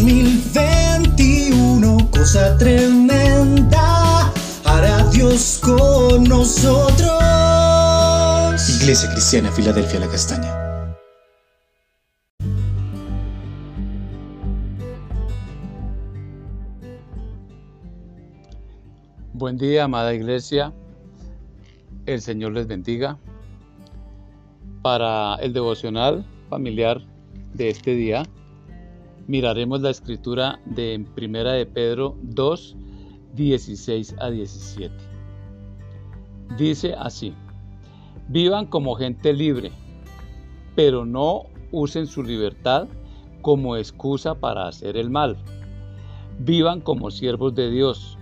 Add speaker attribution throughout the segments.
Speaker 1: 2021, cosa tremenda, hará Dios con nosotros.
Speaker 2: Iglesia Cristiana, Filadelfia, la Castaña.
Speaker 3: Buen día, amada iglesia. El Señor les bendiga. Para el devocional familiar de este día, miraremos la escritura de Primera de Pedro 2, 16 a 17. Dice así: Vivan como gente libre, pero no usen su libertad como excusa para hacer el mal. Vivan como siervos de Dios.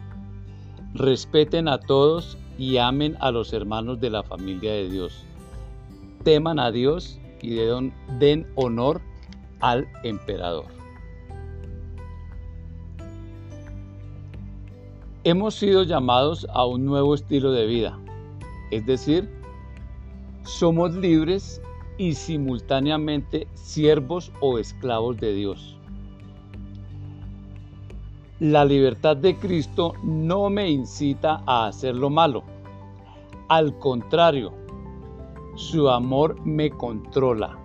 Speaker 3: Respeten a todos y amen a los hermanos de la familia de Dios. Teman a Dios y den honor al emperador. Hemos sido llamados a un nuevo estilo de vida, es decir, somos libres y simultáneamente siervos o esclavos de Dios. La libertad de Cristo no me incita a hacer lo malo. Al contrario, su amor me controla.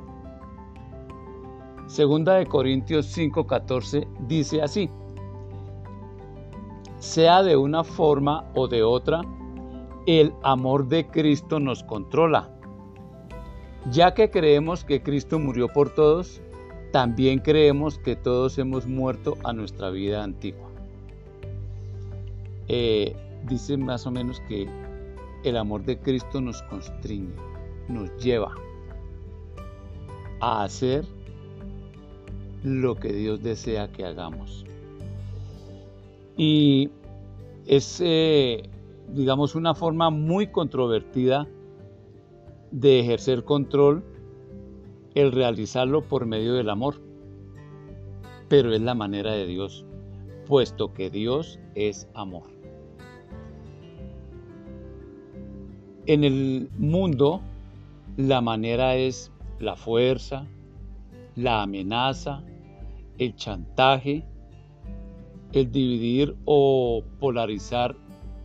Speaker 3: Segunda de Corintios 5:14 dice así: sea de una forma o de otra, el amor de Cristo nos controla. Ya que creemos que Cristo murió por todos, también creemos que todos hemos muerto a nuestra vida antigua. Eh, dice más o menos que el amor de Cristo nos constriñe, nos lleva a hacer lo que Dios desea que hagamos. Y es, eh, digamos, una forma muy controvertida de ejercer control el realizarlo por medio del amor. Pero es la manera de Dios, puesto que Dios es amor. En el mundo, la manera es la fuerza, la amenaza, el chantaje, el dividir o polarizar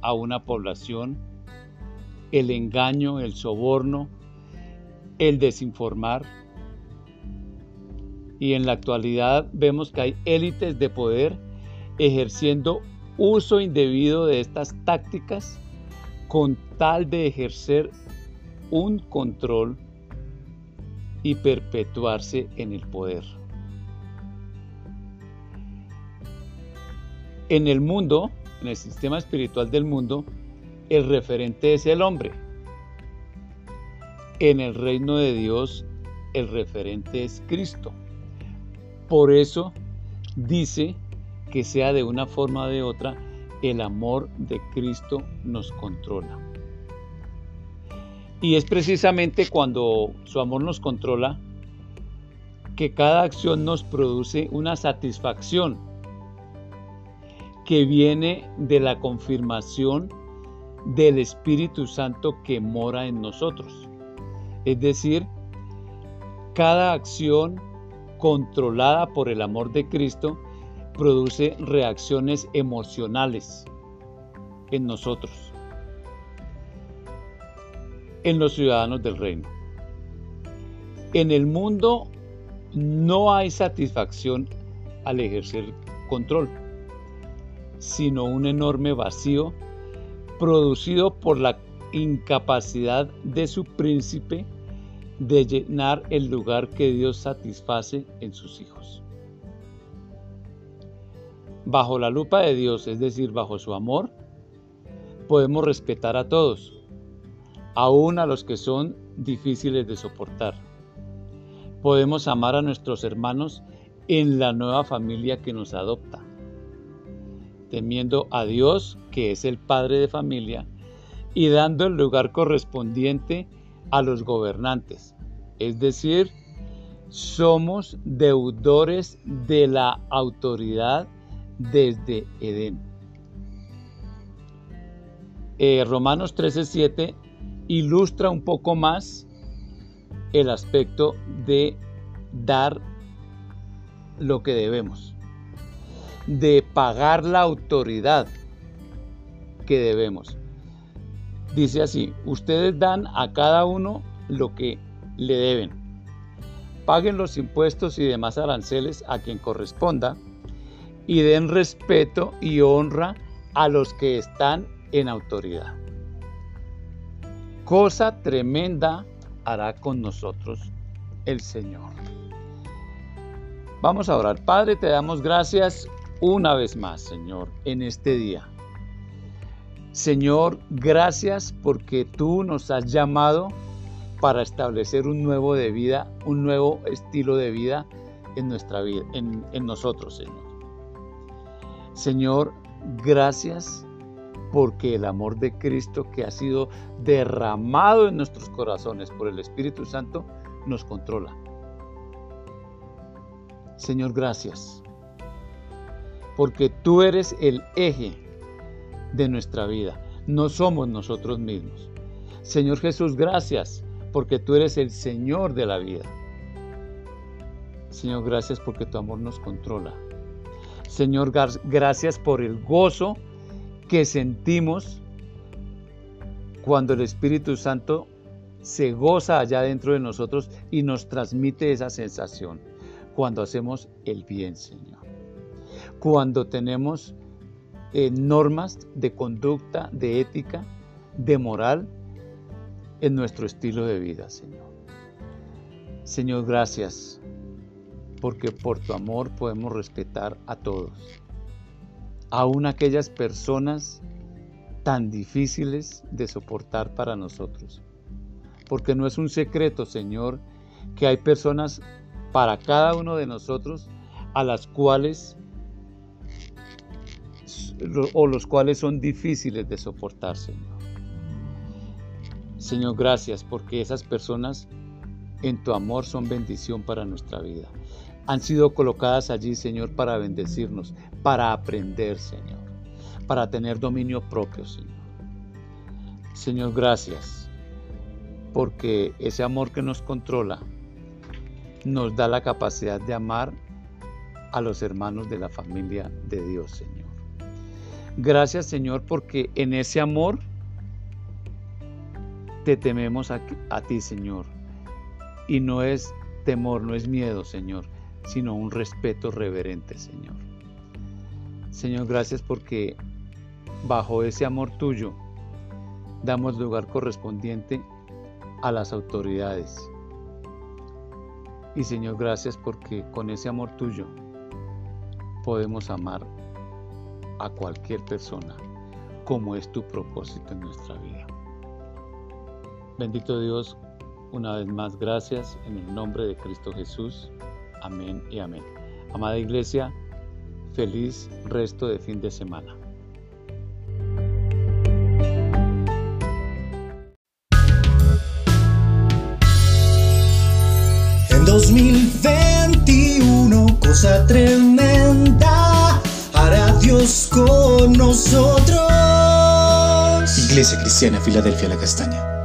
Speaker 3: a una población, el engaño, el soborno, el desinformar. Y en la actualidad vemos que hay élites de poder ejerciendo uso indebido de estas tácticas con tal de ejercer un control y perpetuarse en el poder. En el mundo, en el sistema espiritual del mundo, el referente es el hombre. En el reino de Dios, el referente es Cristo. Por eso dice que sea de una forma o de otra, el amor de Cristo nos controla. Y es precisamente cuando su amor nos controla que cada acción nos produce una satisfacción que viene de la confirmación del Espíritu Santo que mora en nosotros. Es decir, cada acción controlada por el amor de Cristo produce reacciones emocionales en nosotros, en los ciudadanos del reino. En el mundo no hay satisfacción al ejercer control sino un enorme vacío producido por la incapacidad de su príncipe de llenar el lugar que Dios satisface en sus hijos. Bajo la lupa de Dios, es decir, bajo su amor, podemos respetar a todos, aun a los que son difíciles de soportar. Podemos amar a nuestros hermanos en la nueva familia que nos adopta temiendo a Dios, que es el Padre de familia, y dando el lugar correspondiente a los gobernantes. Es decir, somos deudores de la autoridad desde Edén. Eh, Romanos 13:7 ilustra un poco más el aspecto de dar lo que debemos. De pagar la autoridad que debemos. Dice así, ustedes dan a cada uno lo que le deben. Paguen los impuestos y demás aranceles a quien corresponda y den respeto y honra a los que están en autoridad. Cosa tremenda hará con nosotros el Señor. Vamos a orar. Padre, te damos gracias una vez más, Señor, en este día. Señor, gracias porque tú nos has llamado para establecer un nuevo de vida, un nuevo estilo de vida en nuestra vida, en, nosotros, Señor. Señor, gracias porque el amor de Cristo que ha sido derramado en nuestros corazones por el Espíritu Santo nos controla. Señor, gracias, porque tú eres el eje de nuestra vida, no somos nosotros mismos. Señor Jesús, gracias, porque tú eres el Señor de la vida. Señor, gracias porque tu amor nos controla. Señor, gracias por el gozo que sentimos cuando el Espíritu Santo se goza allá dentro de nosotros y nos transmite esa sensación cuando hacemos el bien, Señor. Cuando tenemos eh, normas de conducta, de ética, de moral en nuestro estilo de vida, Señor. Señor, gracias, porque por tu amor podemos respetar a todos aún aquellas personas tan difíciles de soportar para nosotros. Porque no es un secreto, Señor, que hay personas para cada uno de nosotros a las cuales o los cuales son difíciles de soportar, Señor. Señor, gracias porque esas personas en tu amor son bendición para nuestra vida han sido colocadas allí, Señor, para bendecirnos, para aprender, Señor, para tener dominio propio, Señor. Señor, gracias, porque ese amor que nos controla nos da la capacidad de amar a los hermanos de la familia de Dios, Señor. Gracias, Señor, porque en ese amor te tememos a, ti, Señor. Y no es temor, no es miedo, Señor, sino un respeto reverente, Señor. Señor, gracias porque bajo ese amor tuyo damos lugar correspondiente a las autoridades. Y Señor, gracias porque con ese amor tuyo podemos amar a cualquier persona como es tu propósito en nuestra vida. Bendito Dios, una vez más gracias en el nombre de Cristo Jesús. Amén y amén. Amada iglesia, feliz resto de fin de semana.
Speaker 1: En 2021, cosa tremenda, Con nosotros.
Speaker 2: Iglesia Cristiana, Filadelfia, la Castaña.